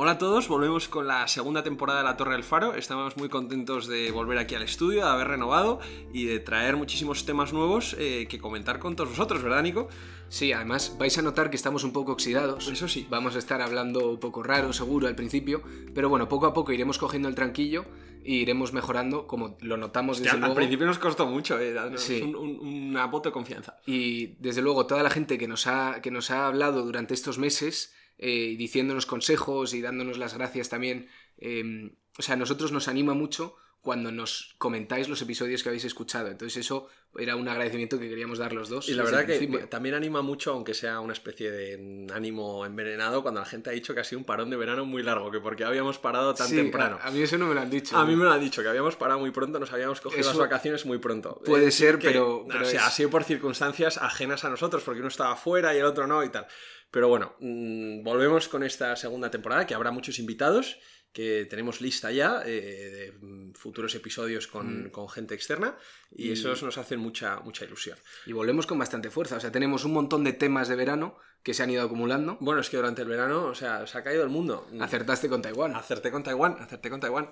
Hola a todos, volvemos con la segunda temporada de La Torre del Faro. Estamos muy contentos de volver aquí al estudio, de haber renovado y de traer muchísimos temas nuevos eh, que comentar con todos vosotros, ¿verdad, Nico? Sí, además vais a notar que estamos un poco oxidados. Eso sí. Vamos a estar hablando un poco raro, seguro, al principio, pero bueno, poco a poco iremos cogiendo el tranquillo e iremos mejorando, como lo notamos desde Hostia, luego. Al principio nos costó mucho, eh, darnos Sí. un, un- una voto de confianza. Y desde luego toda la gente que nos ha, que nos ha hablado durante estos meses, eh, diciéndonos consejos y dándonos las gracias también, eh, o sea, a nosotros nos anima mucho cuando nos comentáis los episodios que habéis escuchado. Entonces eso era un agradecimiento que queríamos dar los dos. Y la verdad que también anima mucho, aunque sea una especie de ánimo envenenado, cuando la gente ha dicho que ha sido un parón de verano muy largo, que porque habíamos parado tan Sí, temprano. A, a mí eso no me lo han dicho. A mí me lo han dicho, que habíamos parado muy pronto, nos habíamos cogido Eso las vacaciones muy pronto. puede ser, que, pero- o pero sea, es- ha sido por circunstancias ajenas a nosotros, porque uno estaba fuera y el otro no y tal. Pero bueno, mm, volvemos con esta segunda temporada, que habrá muchos invitados, que tenemos lista ya eh, de mm, futuros episodios con, Mm. con gente externa, y, Y- esos nos hacen mucha, mucha ilusión. Y volvemos con bastante fuerza. O sea, tenemos un montón de temas de verano que se han ido acumulando. Bueno, es que durante el verano, o sea, se ha caído el mundo. Acertaste con Taiwán. Acerté con Taiwán, acerté con Taiwán.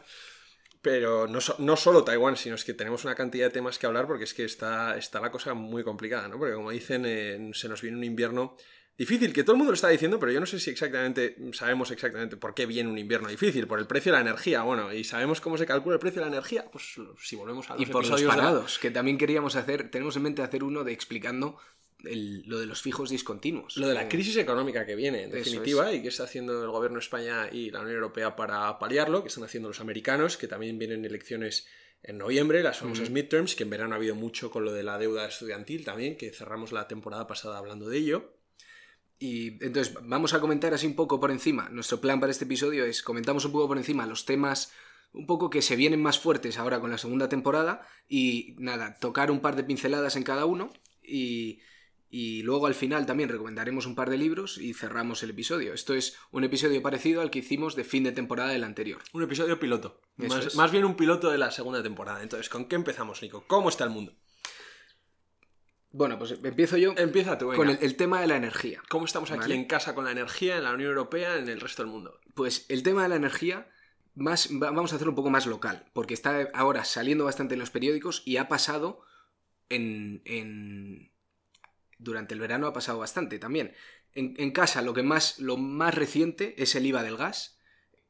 Pero no, no solo Taiwán, sino es que tenemos una cantidad de temas que hablar porque es que está, está la cosa muy complicada, ¿no? Porque como dicen, eh, se nos viene un invierno difícil, que todo el mundo lo está diciendo, pero yo no sé si exactamente sabemos exactamente por qué viene un invierno difícil, por el precio de la energía, bueno, y sabemos cómo se calcula el precio de la energía, pues si volvemos a los Y por los la- parados, que también queríamos hacer, tenemos en mente hacer uno de explicando el- lo de los fijos discontinuos. Lo de la Eh, crisis económica que viene, en definitiva, y que está haciendo el gobierno de España y la Unión Europea para paliarlo, que están haciendo los americanos, que también vienen elecciones en noviembre, las famosas midterms, que en verano ha habido mucho con lo de la deuda estudiantil también, que cerramos la temporada pasada hablando de ello. Y entonces vamos a comentar así un poco por encima. Nuestro plan para este episodio es comentamos un poco por encima los temas un poco que se vienen más fuertes ahora con la segunda temporada y nada, tocar un par de pinceladas en cada uno y, y luego al final también recomendaremos un par de libros y cerramos el episodio. Esto es un episodio parecido al que hicimos de fin de temporada del anterior. Un episodio piloto. Más, más bien un piloto de la segunda temporada. Entonces, ¿con qué empezamos, Nico? ¿Cómo está el mundo? Bueno, pues empiezo yo Empieza tú, venga. con el, el tema de la energía. ¿Cómo estamos aquí Vale. en casa con la energía en la Unión Europea, en el resto del mundo? Pues el tema de la energía, más, va- vamos a hacerlo un poco más local, porque está ahora saliendo bastante en los periódicos y ha pasado en. en- durante el verano ha pasado bastante también. En, en casa lo que más. lo más reciente es el IVA del gas.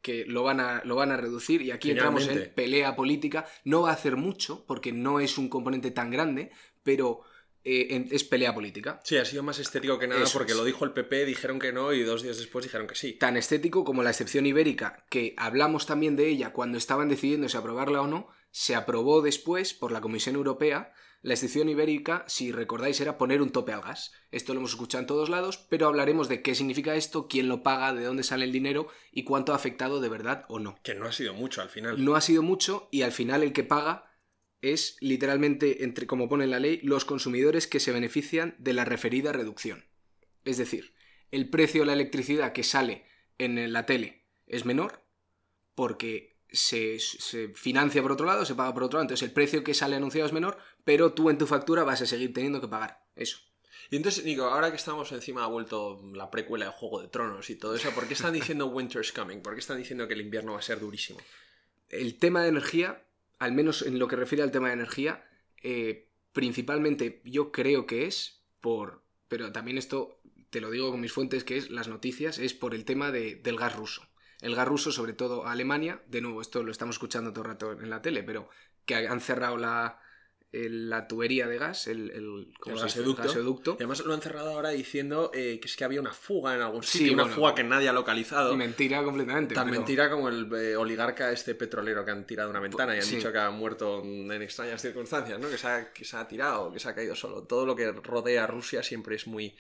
Que lo van a, lo van a reducir y aquí entramos en pelea política. No va a hacer mucho, porque no es un componente tan grande, pero eh, es pelea política. Sí, ha sido más histérico que nada Eso porque es. lo dijo el PP, dijeron que no y dos días después dijeron que sí. tan estético como la excepción ibérica, que hablamos también de ella cuando estaban decidiendo si aprobarla o no, se aprobó después por la Comisión Europea. La excepción ibérica, si recordáis, era poner un tope al gas. Esto lo hemos escuchado en todos lados, pero hablaremos de qué significa esto, quién lo paga, de dónde sale el dinero y cuánto ha afectado de verdad o no. Que no ha sido mucho al final. No ha sido mucho y al final el que paga es literalmente, entre como pone en la ley, los consumidores que se benefician de la referida reducción. Es decir, el precio de la electricidad que sale en la tele es menor porque se, se financia por otro lado, se paga por otro lado, entonces el precio que sale anunciado es menor, pero tú en tu factura vas a seguir teniendo que pagar eso. Y entonces, Nico, ahora que estamos encima ha vuelto la precuela de Juego de Tronos y todo eso, ¿por qué están diciendo Winter's Coming? ¿Por qué están diciendo que el invierno va a ser durísimo? el tema de energía, al menos en lo que refiere al tema de energía, eh, principalmente yo creo que es por, pero también esto te lo digo con mis fuentes, que es las noticias, es por el tema de- del gas ruso. El gas ruso, sobre todo a Alemania, de nuevo, esto lo estamos escuchando todo el rato en la tele, pero que han cerrado la, el- la tubería de gas, el, el, ¿cómo El gasoducto. gasoducto. Y además lo han cerrado ahora diciendo eh, que es que había una fuga en algún Sí, sitio, una bueno. fuga que nadie ha localizado. Mentira completamente. Tan pero- mentira como el eh, oligarca este petrolero que han tirado de una ventana y han Sí. dicho que ha muerto en extrañas circunstancias, ¿no? Que se, ha, que se ha tirado, que se ha caído solo. Todo lo que rodea a Rusia siempre es muy,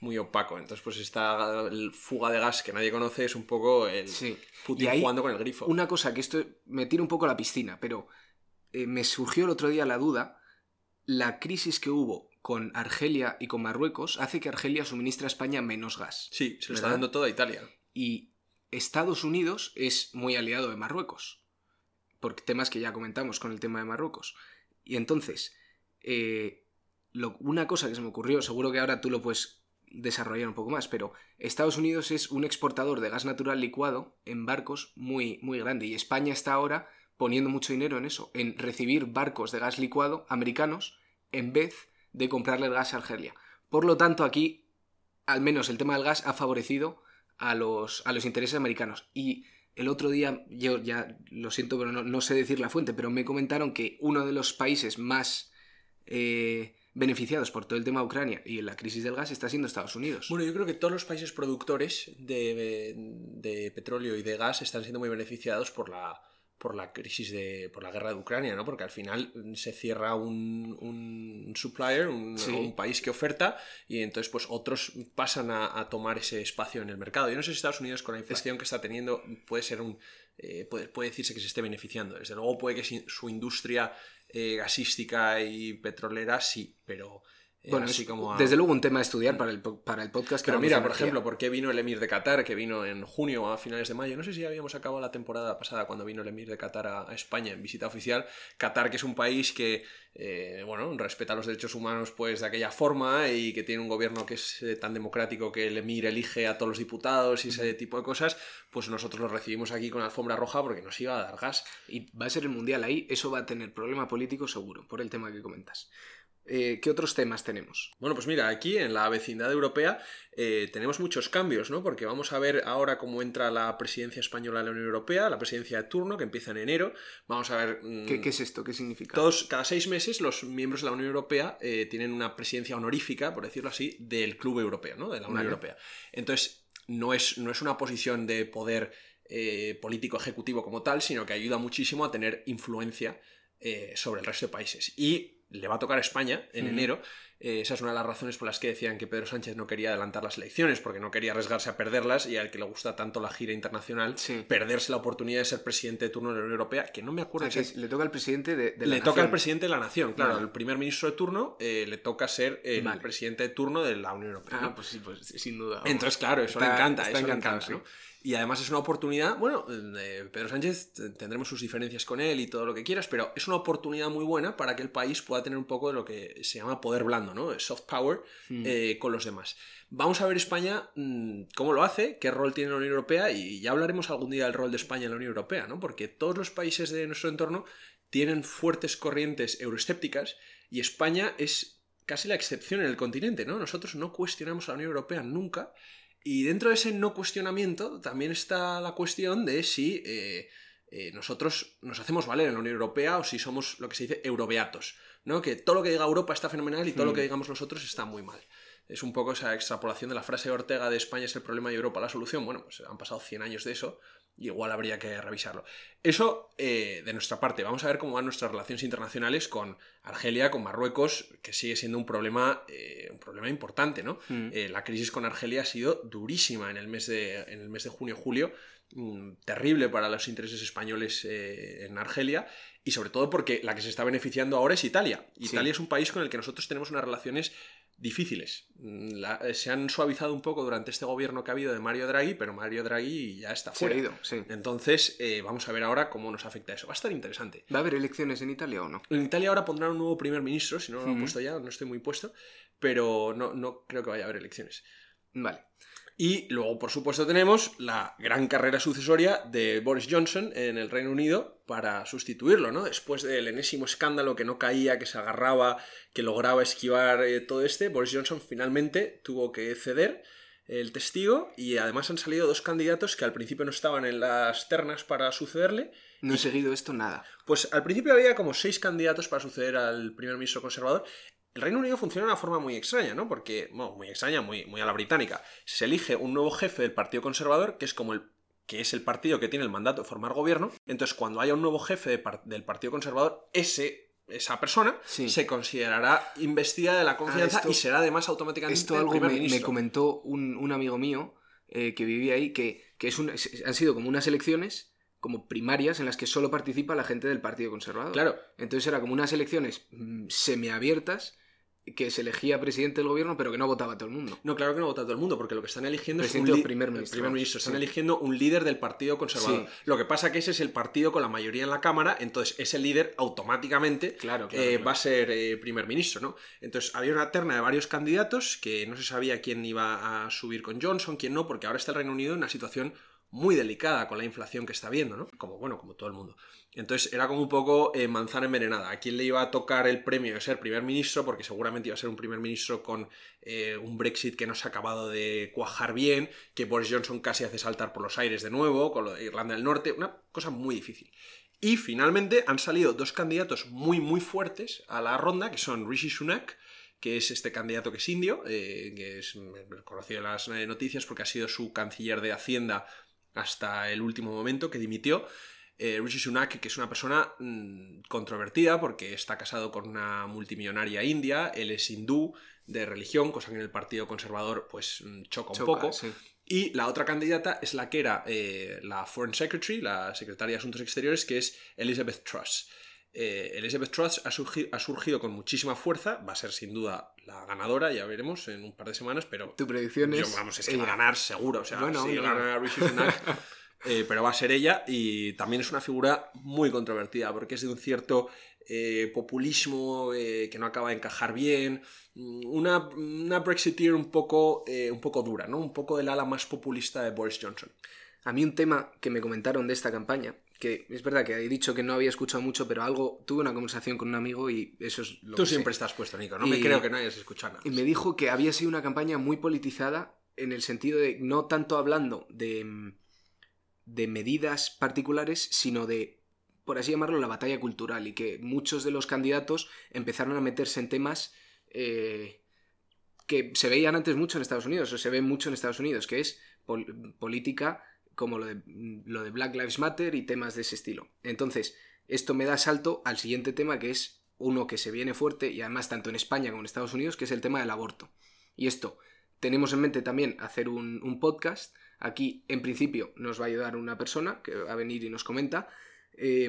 muy opaco. Entonces, pues esta fuga de gas que nadie conoce es un poco el Sí. Putin Y ahí, jugando con el grifo. Una cosa que esto me tira un poco a la piscina, pero eh, me surgió el otro día la duda, la crisis que hubo con Argelia y con Marruecos hace que Argelia suministre a España menos gas. Sí, se lo está dando todo a Italia. Y Estados Unidos es muy aliado de Marruecos, por temas que ya comentamos con el tema de Marruecos. Y entonces, eh, lo- una cosa que se me ocurrió, seguro que ahora tú lo puedes desarrollar un poco más, pero Estados Unidos es un exportador de gas natural licuado en barcos muy, muy grande y España está ahora poniendo mucho dinero en eso, en recibir barcos de gas licuado americanos en vez de comprarle el gas a Argelia. Por lo tanto, aquí, al menos el tema del gas ha favorecido a los, a los intereses americanos. Y el otro día, yo ya lo siento, pero no, sé decir la fuente, pero me comentaron que uno de los países más eh, beneficiados por todo el tema de Ucrania y la crisis del gas está siendo Estados Unidos. Bueno, yo creo que todos los países productores de, de petróleo y de gas están siendo muy beneficiados por la por la crisis de por la guerra de Ucrania, ¿no? Porque al final se cierra un, un supplier, un, país que oferta y entonces pues otros pasan a, tomar ese espacio en el mercado. Yo no sé si Estados Unidos con la inflación que está teniendo puede ser un eh, puede, decirse que se esté beneficiando. Desde luego puede que su industria eh, gasística y petrolera sí, pero bueno, así como desde luego un tema a estudiar para el, para el podcast. Pero mira, por ejemplo, ¿por qué vino el Emir de Qatar, que vino en junio a finales de mayo? No sé si habíamos acabado la temporada pasada cuando vino el Emir de Qatar a, España en visita oficial. Qatar, que es un país que, eh, bueno, respeta los derechos humanos pues de aquella forma y que tiene un gobierno que es eh, tan democrático que el Emir elige a todos los diputados y ese tipo de cosas, pues nosotros lo recibimos aquí con alfombra roja porque nos iba a dar gas. Y va a ser el Mundial ahí, eso va a tener problema político seguro, por el tema que comentas. Eh, ¿Qué otros temas tenemos? Bueno, pues mira, aquí en la vecindad europea eh, tenemos muchos cambios, ¿no? Porque vamos a ver ahora cómo entra la presidencia española de la Unión Europea, la presidencia de turno, que empieza en enero. Vamos a ver... Mm, ¿Qué, es esto? ¿Qué significa? Todos, cada seis meses los miembros de la Unión Europea eh, tienen una presidencia honorífica, por decirlo así, del Club Europeo, ¿no? De la Unión Europea. Entonces, no es, no es una posición de poder político ejecutivo como tal, sino que ayuda muchísimo a tener influencia sobre el resto de países. Y le va a tocar a España en enero. Eh, esa es una de las razones por las que decían que Pedro Sánchez no quería adelantar las elecciones, porque no quería arriesgarse a perderlas y al que le gusta tanto la gira internacional, perderse la oportunidad de ser presidente de turno de la Unión Europea, que no me acuerdo si Le toca al presidente de, la Le toca al presidente de la nación, claro. El primer ministro de turno eh, le toca ser el presidente de turno de la Unión Europea. Ah, pues sí, pues sin duda. Entonces, claro, eso le encanta, eso le encanta, ¿no? Y además es una oportunidad, bueno, eh, Pedro Sánchez tendremos sus diferencias con él y todo lo que quieras, pero es una oportunidad muy buena para que el país pueda tener un poco de lo que se llama poder blando, ¿no? Soft power hmm. eh, con los demás. Vamos a ver España mm, cómo lo hace, qué rol tiene la Unión Europea y ya hablaremos algún día del rol de España en la Unión Europea, ¿no? Porque todos los países de nuestro entorno tienen fuertes corrientes euroescépticas y España es casi la excepción en el continente, ¿no? Nosotros no cuestionamos a la Unión Europea nunca y dentro de ese no cuestionamiento también está la cuestión de si eh, eh, nosotros nos hacemos valer en la Unión Europea o si somos lo que se dice eurobeatos, ¿no? Que todo lo que diga Europa está fenomenal y todo lo que digamos nosotros está muy mal. Es un poco esa extrapolación de la frase de Ortega de España es el problema y Europa la solución. Bueno, pues han pasado 100 años de eso igual habría que revisarlo. Eso eh, de nuestra parte. Vamos a ver cómo van nuestras relaciones internacionales con Argelia, con Marruecos, que sigue siendo un problema, eh, un problema importante, ¿no? Mm. Eh, la crisis con Argelia ha sido durísima en el mes de, en el mes de junio-julio, terrible para los intereses españoles en Argelia, y sobre todo porque la que se está beneficiando ahora es Italia. Italia es un país con el que nosotros tenemos unas relaciones difíciles. Mm, eh, se han suavizado un poco durante este gobierno que ha habido de Mario Draghi, pero Mario Draghi ya está fuera. Entonces, eh, vamos a ver ahora cómo nos afecta eso. Va a estar interesante. ¿Va a haber elecciones en Italia o no? En Italia ahora pondrán un nuevo primer ministro, si no lo han puesto ya, no estoy muy puesto, pero no, no creo que vaya a haber elecciones. Vale. Y luego, por supuesto, tenemos la gran carrera sucesoria de Boris Johnson en el Reino Unido para sustituirlo, ¿no? Después del enésimo escándalo que no caía, que se agarraba, que lograba esquivar eh, todo este, Boris Johnson finalmente tuvo que ceder el testigo y además han salido dos candidatos que al principio no estaban en las ternas para sucederle. No he seguido esto nada. Pues al principio había como seis candidatos para suceder al primer ministro conservador el Reino Unido funciona de una forma muy extraña, ¿no? Porque, bueno, muy extraña, muy, muy a la británica. Se elige un nuevo jefe del Partido Conservador, que es como el que es el partido que tiene el mandato de formar gobierno. Entonces, cuando haya un nuevo jefe del Partido Conservador, ese esa persona se considerará investida de la confianza ah, y será además automáticamente esto algo me, comentó un, amigo mío eh, que vivía ahí que, es han sido como unas elecciones como primarias en las que solo participa la gente del Partido Conservador. Claro. Entonces era como unas elecciones mm, semiabiertas que se elegía presidente del gobierno, pero que no votaba todo el mundo. No, claro que no vota todo el mundo, porque lo que están eligiendo Presidente es un primer ministro, primer ministro. Están sí. eligiendo un líder del Partido Conservador. Sí. Lo que pasa que ese es el partido con la mayoría en la Cámara, entonces ese líder automáticamente Claro, claro, eh, claro. va a ser eh, primer ministro, ¿no? Entonces había una terna de varios candidatos que no se sabía quién iba a subir con Johnson, quién no, porque ahora está el Reino Unido en una situación muy delicada con la inflación que está viendo, ¿no? Como, bueno, como todo el mundo. Entonces era como un poco eh, manzana envenenada. ¿A quién le iba a tocar el premio de ser primer ministro? Porque seguramente iba a ser un primer ministro con eh, un Brexit que no se ha acabado de cuajar bien, que Boris Johnson casi hace saltar por los aires de nuevo, con lo de Irlanda del Norte, una cosa muy difícil. Y finalmente han salido dos candidatos muy, muy fuertes a la ronda, que son Rishi Sunak, que es este candidato que es indio, eh, que es mm, conocido en las noticias porque ha sido su canciller de Hacienda hasta el último momento, que dimitió. Eh, Rishi Sunak, que es una persona mm, controvertida porque está casado con una multimillonaria india, él es hindú de religión, cosa que en el Partido Conservador pues mm, choca un Choca, poco. sí. Y la otra candidata es la que era eh, la Foreign Secretary, la secretaria de Asuntos Exteriores, que es Elizabeth Truss. Eh, Elizabeth Truss ha, surgi- ha surgido con muchísima fuerza, va a ser sin duda la ganadora, ya veremos en un par de semanas, pero Tu predicción es. vamos, es que va a ganar seguro, o sea, Bueno, sí, bueno. gana Rishi Sunak, eh, pero va a ser ella y también es una figura muy controvertida porque es de un cierto eh, populismo que no acaba de encajar bien, mm, una, una Brexiteer un poco, un poco dura, ¿no? Un poco del ala más populista de Boris Johnson. A mí un tema que me comentaron de esta campaña, que es verdad que he dicho que no había escuchado mucho, pero algo, tuve una conversación con un amigo y eso es lo Tú que sé. siempre estás puesto, Nico, no me creo que no hayas escuchado nada. Y me dijo que había sido una campaña muy politizada en el sentido de no tanto hablando de, mm, de medidas particulares, sino de, por así llamarlo, la batalla cultural y que muchos de los candidatos empezaron a meterse en temas eh, que se veían antes mucho en Estados Unidos, o se ven mucho en Estados Unidos, que es pol- política como lo de, lo de Black Lives Matter y temas de ese estilo. Entonces, esto me da salto al siguiente tema que es uno que se viene fuerte y además tanto en España como en Estados Unidos, que es el tema del aborto. Y esto, tenemos en mente también hacer un, podcast. Aquí, en principio, nos va a ayudar una persona que va a venir y nos comenta. Eh,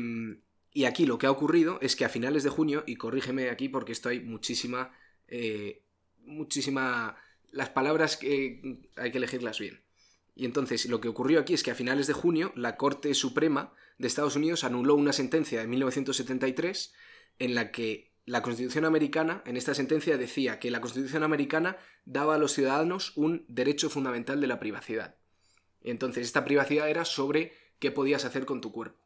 y aquí lo que ha ocurrido es que a finales de junio, y corrígeme aquí porque esto hay muchísima... eh, muchísima... Las palabras que hay que elegirlas bien. Y entonces lo que ocurrió aquí es que a finales de junio la Corte Suprema de Estados Unidos anuló una sentencia de 1973 en la que la Constitución americana, en esta sentencia decía que la Constitución americana daba a los ciudadanos un derecho fundamental de la privacidad. Entonces esta privacidad era sobre qué podías hacer con tu cuerpo.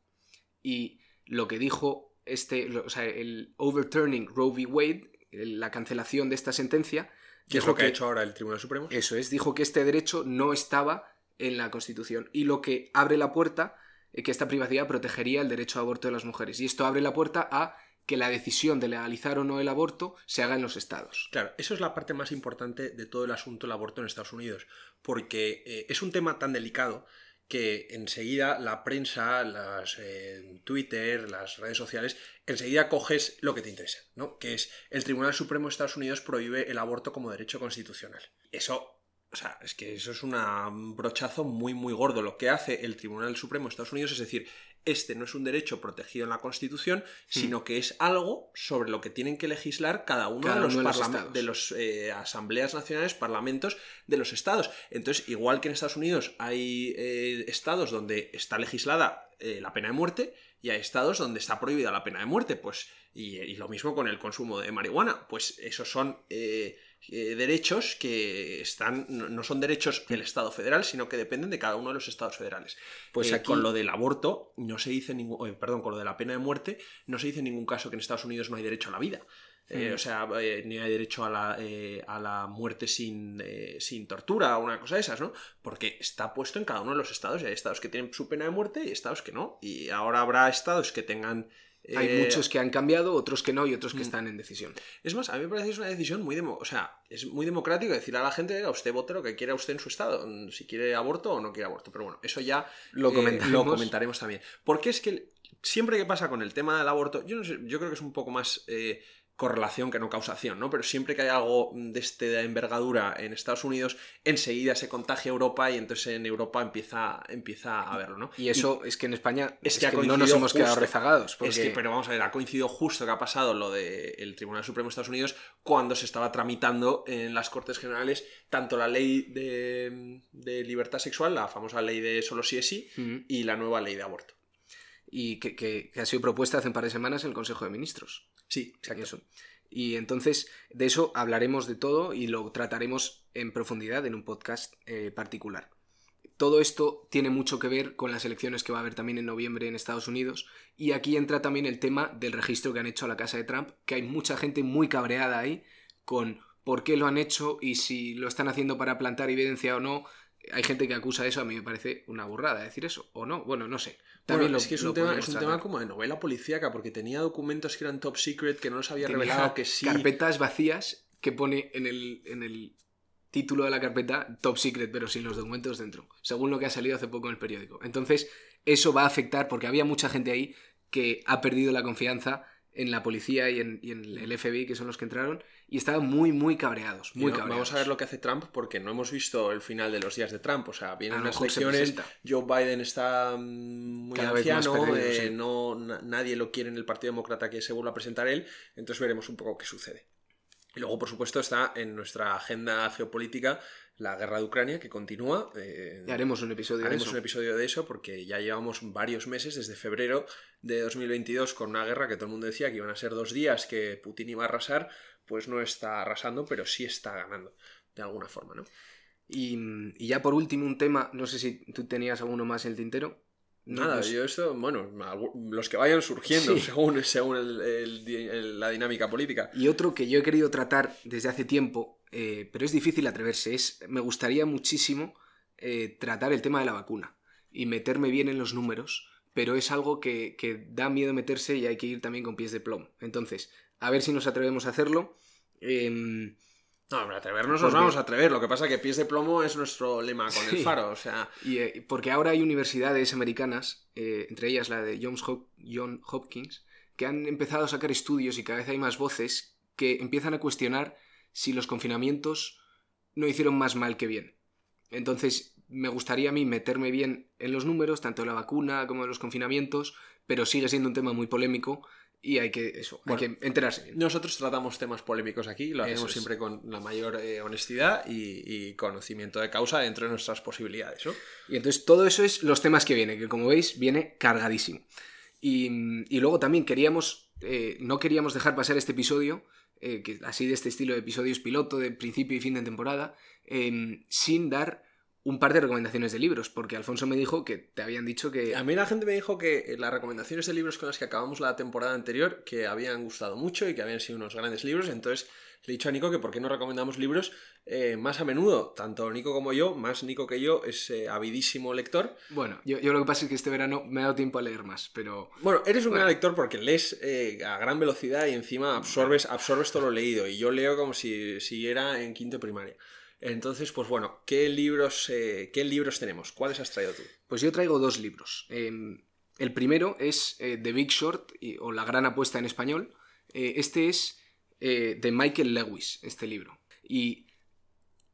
Y lo que dijo este, o sea, el overturning Roe v. Wade, la cancelación de esta sentencia, ¿Qué es lo que ha hecho ahora el Tribunal Supremo? eso es, dijo que este derecho no estaba en la Constitución y lo que abre la puerta, eh, que esta privacidad protegería el derecho a aborto de las mujeres. Y esto abre la puerta a que la decisión de legalizar o no el aborto se haga en los estados. Claro, eso es la parte más importante de todo el asunto del aborto en Estados Unidos, porque eh, es un tema tan delicado que enseguida la prensa, las eh, Twitter, las redes sociales, enseguida coges lo que te interesa, ¿no? Que es el Tribunal Supremo de Estados Unidos prohíbe el aborto como derecho constitucional. Eso, o sea, es que eso es una- un brochazo muy, muy gordo. Lo que hace el Tribunal Supremo de Estados Unidos es decir, este no es un derecho protegido en la Constitución, sino que es algo sobre lo que tienen que legislar cada uno Cada de los, uno de los eh, asambleas nacionales, parlamentos de los estados. Entonces, igual que en Estados Unidos hay eh, estados donde está legislada eh, la pena de muerte y hay estados donde está prohibida la pena de muerte, pues y, y lo mismo con el consumo de marihuana, pues esos son eh, derechos que están no, no son derechos del Estado federal, sino que dependen de cada uno de los estados federales. Pues Eh, aquí- con lo del aborto no se dice ningún, eh, perdón, con lo de la pena de muerte no se dice en ningún caso que en Estados Unidos no hay derecho a la vida. Eh, Mm. O sea, eh, ni hay derecho a la, eh, a la muerte sin, sin tortura o una cosa de esas, ¿no? Porque está puesto en cada uno de los estados y hay estados que tienen su pena de muerte y estados que no. Y ahora habrá estados que tengan... Hay eh, muchos que han cambiado, otros que no y otros que mm. están en decisión. Es más, a mí me parece que es una decisión muy demo, o sea, es muy democrático decir a la gente, "Oiga, usted vote lo que quiera usted en su estado, si quiere aborto o no quiere aborto. Pero bueno, eso ya Lo eh, comentaremos. lo comentaremos también. Porque es que siempre que pasa con el tema del aborto, yo no sé, yo creo que es un poco más eh, correlación que no causación, ¿no? Pero siempre que hay algo de esta envergadura en Estados Unidos, enseguida se contagia Europa y entonces en Europa empieza, empieza a verlo, ¿no? Y eso es que en España es, que, no nos hemos quedado rezagados. Es que, pero vamos a ver, ha coincidido justo que ha pasado lo del Tribunal Supremo de Estados Unidos cuando se estaba tramitando en las Cortes Generales tanto la ley de, libertad sexual, la famosa ley de solo sí es sí, y la nueva ley de aborto. Y que, ha sido propuesta hace un par de semanas en el Consejo de Ministros. Sí, exacto. Y entonces de eso hablaremos de todo y lo trataremos en profundidad en un podcast eh, particular. Todo esto tiene mucho que ver con las elecciones que va a haber también en noviembre en Estados Unidos y aquí entra también el tema del registro que han hecho a la casa de Trump, que hay mucha gente muy cabreada ahí con por qué lo han hecho y si lo están haciendo para plantar evidencia o no. Hay gente que acusa eso, a mí me parece una burrada decir eso, o no, bueno, no sé. También es que es un, tema, es un tema, como de novela policíaca, porque tenía documentos que eran top secret, que no los había revelado, que sí. Carpetas vacías que pone en el, en el título de la carpeta top secret, pero sin los documentos dentro, según lo que ha salido hace poco en el periódico. Entonces, eso va a afectar, porque había mucha gente ahí que ha perdido la confianza en la policía y en, el FBI, que son los que entraron, y estaban muy, muy cabreados. Muy cabreados. Vamos a ver lo que hace Trump, porque no hemos visto el final de los días de Trump. O sea, vienen unas elecciones, Joe Biden está mm, muy anciano, eh, no, nadie lo quiere en el Partido Demócrata que se vuelva a presentar él, entonces veremos un poco qué sucede. Y luego, por supuesto, está en nuestra agenda geopolítica la guerra de Ucrania, que continúa. Eh, y haremos un episodio haremos de eso. un episodio de eso, porque ya llevamos varios meses, desde febrero de 2022, con una guerra que todo el mundo decía que iban a ser dos días, que Putin iba a arrasar, pues no está arrasando, pero sí está ganando, de alguna forma, ¿no? Y, y ya por último, un tema, no sé si tú tenías alguno más en el tintero, Nada, yo esto, bueno, los que vayan surgiendo según, según la dinámica política. Y otro que yo he querido tratar desde hace tiempo, eh, pero es difícil atreverse, es, me gustaría muchísimo eh, tratar el tema de la vacuna y meterme bien en los números, pero es algo que, que, da miedo meterse y hay que ir también con pies de plomo. Entonces, a ver si nos atrevemos a hacerlo. Eh, no, hombre, atrevernos nos vamos a atrever. Lo que pasa es que pies de plomo es nuestro lema con el faro. O sea... Y, eh, porque ahora hay universidades americanas, eh, entre ellas la de Johns John Hopkins, que han empezado a sacar estudios y cada vez hay más voces que empiezan a cuestionar si los confinamientos no hicieron más mal que bien. Entonces, me gustaría a mí meterme bien en los números, tanto de la vacuna como de los confinamientos, pero sigue siendo un tema muy polémico y hay que eso, hay que enterarse bien. Nosotros tratamos temas polémicos aquí, lo hacemos siempre con la mayor eh, honestidad y, conocimiento de causa dentro de nuestras posibilidades. Y entonces todo eso es los temas que vienen, que como veis viene cargadísimo. Y, luego también queríamos, eh, no queríamos dejar pasar este episodio, eh, que así de este estilo de episodios piloto, de principio y fin de temporada, sin dar un par de recomendaciones de libros, porque Alfonso me dijo que te habían dicho que... A mí la gente me dijo que las recomendaciones de libros con las que acabamos la temporada anterior, que habían gustado mucho y que habían sido unos grandes libros, entonces le he dicho a Nico que por qué no recomendamos libros eh, más a menudo. Tanto Nico como yo, más Nico que yo, es eh, avidísimo lector. Bueno, yo, lo que pasa es que este verano me ha dado tiempo a leer más, pero... Bueno, eres un gran lector porque lees eh, a gran velocidad y encima absorbes, absorbes todo lo leído. Y yo leo como si, si era en quinto primaria. Entonces, pues bueno, ¿qué libros, eh, ¿qué libros tenemos? ¿Cuáles has traído tú? Pues yo traigo dos libros. Em, el primero es eh, The Big Short, o La Gran Apuesta en español. Eh, este es de Michael Lewis, este libro. Y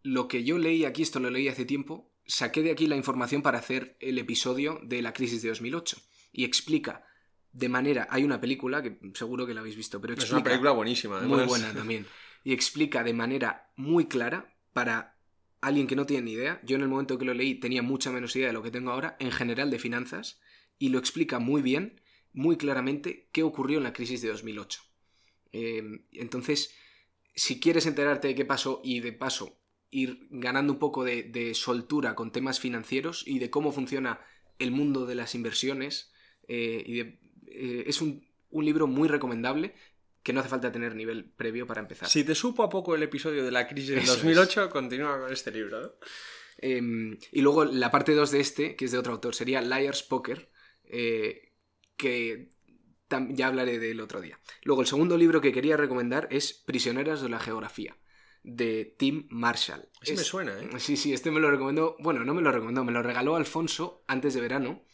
lo que yo leí aquí, esto lo leí hace tiempo, saqué de aquí la información para hacer el episodio de la crisis de 2008. Y explica de manera... Hay una película, que seguro que la habéis visto, pero explica... Es una película buenísima, además. Muy buena también. Y explica de manera muy clara para alguien que no tiene ni idea, yo en el momento que lo leí tenía mucha menos idea de lo que tengo ahora, en general de finanzas, y lo explica muy bien, muy claramente, qué ocurrió en la crisis de 2008. Em, entonces, si quieres enterarte de qué pasó y de paso ir ganando un poco de, soltura con temas financieros y de cómo funciona el mundo de las inversiones, eh, eh, es un libro muy recomendable que no hace falta tener nivel previo para empezar. Si te supo a poco el episodio de la crisis del 2008, continúa con este libro. Em, y luego la parte 2 de este, que es de otro autor, sería Liar's Poker, eh, que ya hablaré del otro día. Luego el segundo libro que quería recomendar es Prisioneras de la Geografía, de Tim Marshall. Sí me suena, ¿eh? Sí, sí, este me lo recomendó, bueno, no me lo recomendó, me lo regaló Alfonso antes de verano.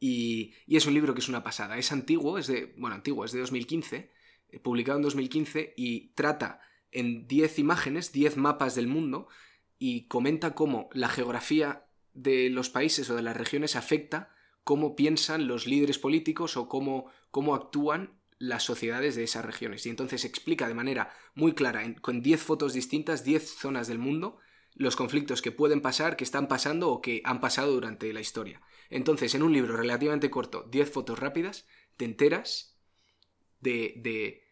Y, y es un libro que es una pasada. Es antiguo, es de, bueno, antiguo, es de 2015 publicado en 2015 y trata en 10 imágenes, 10 mapas del mundo y comenta cómo la geografía de los países o de las regiones afecta cómo piensan los líderes políticos o cómo, cómo actúan las sociedades de esas regiones. Y entonces explica de manera muy clara, con 10 fotos distintas, 10 zonas del mundo, los conflictos que pueden pasar, que están pasando o que han pasado durante la historia. Entonces, en un libro relativamente corto, 10 fotos rápidas, te enteras de, de,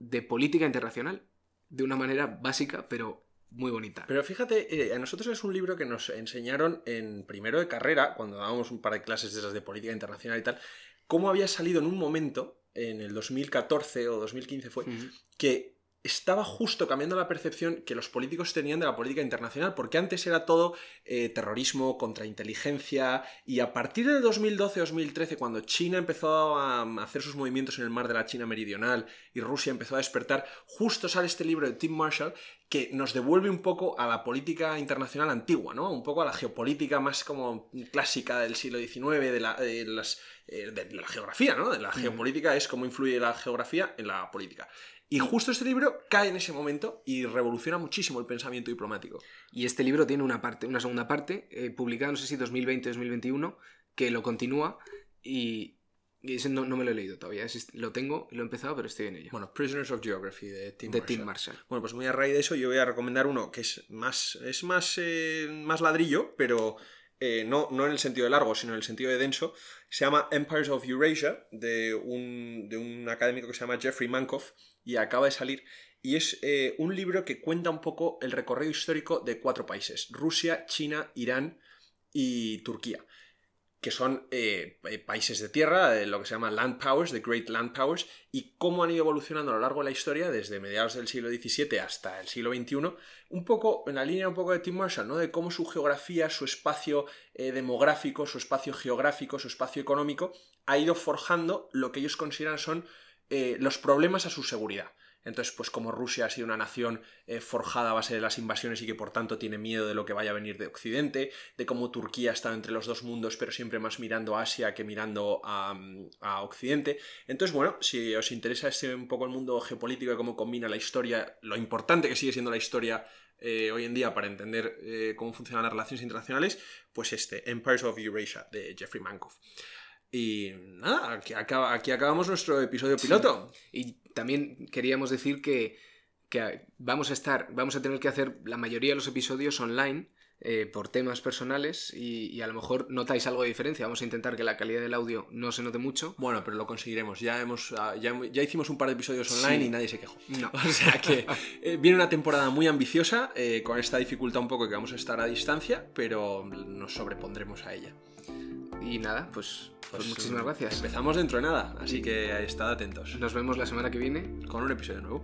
de política internacional de una manera básica, pero muy bonita. Pero fíjate, eh, a nosotros es un libro que nos enseñaron en primero de carrera, cuando dábamos un par de clases de esas de política internacional y tal, cómo había salido en un momento, en el 2014 o 2015 fue, que estaba justo cambiando la percepción que los políticos tenían de la política internacional, porque antes era todo eh, terrorismo, contrainteligencia, y a partir del 2012-2013, cuando China empezó a hacer sus movimientos en el mar de la China Meridional y Rusia empezó a despertar, justo sale este libro de Tim Marshall que nos devuelve un poco a la política internacional antigua, ¿no? Un poco a la geopolítica más como clásica del siglo XIX, de la, de las, eh, de la geografía, ¿no? De la geopolítica es cómo influye la geografía en la política. Y justo este libro cae en ese momento y revoluciona muchísimo el pensamiento diplomático. Y este libro tiene una parte, una segunda parte, eh, publicada no sé si 2020-2021, que lo continúa y, ese no, me lo he leído todavía. lo tengo, lo he empezado, pero estoy en ello. Bueno, Prisoners of Geography de Tim, de Tim Marshall. Bueno, pues muy a raíz de eso yo voy a recomendar uno que es más, es más, eh, más ladrillo, pero eh, no, no en el sentido de largo, sino en el sentido de denso. Se llama Empires of Eurasia, de un, de un académico que se llama Jeffrey Mankoff y acaba de salir. Y es eh, un libro que cuenta un poco el recorrido histórico de cuatro países, Rusia, China, Irán y Turquía, que son eh, eh, países de tierra, lo que se llama land powers, the great land powers, y cómo han ido evolucionando a lo largo de la historia, desde mediados del siglo XVII hasta el siglo XXI, un poco en la línea un poco de Tim Marshall, ¿no? de cómo su geografía, su espacio demográfico, su espacio geográfico, su espacio económico, ha ido forjando lo que ellos consideran son eh, los problemas a su seguridad. Entonces, pues como Rusia ha sido una nación eh, forjada a base de las invasiones y que por tanto tiene miedo de lo que vaya a venir de Occidente, de cómo Turquía está entre los dos mundos, pero siempre más mirando a Asia que mirando a, Occidente. Entonces, bueno, si os interesa este, un poco el mundo geopolítico y cómo combina la historia, lo importante que sigue siendo la historia eh, hoy en día para entender cómo funcionan las relaciones internacionales, pues este, Empires of Eurasia, de Jeffrey Mankoff. Y nada, aquí, acabamos nuestro episodio piloto. Y también queríamos decir que, vamos a estar, vamos a tener que hacer la mayoría de los episodios online. Eh, por temas personales y, a lo mejor notáis algo de diferencia. Vamos a intentar que la calidad del audio no se note mucho. Bueno, pero lo conseguiremos. Ya hemos ah, ya, hicimos un par de episodios online y nadie se quejó. No. O sea que eh, viene una temporada muy ambiciosa, eh, con esta dificultad un poco que vamos a estar a distancia, pero nos sobrepondremos a ella. Y nada, pues, pues, pues muchísimas gracias. Empezamos dentro de nada, así que estad atentos. Nos vemos la semana que viene con un episodio nuevo.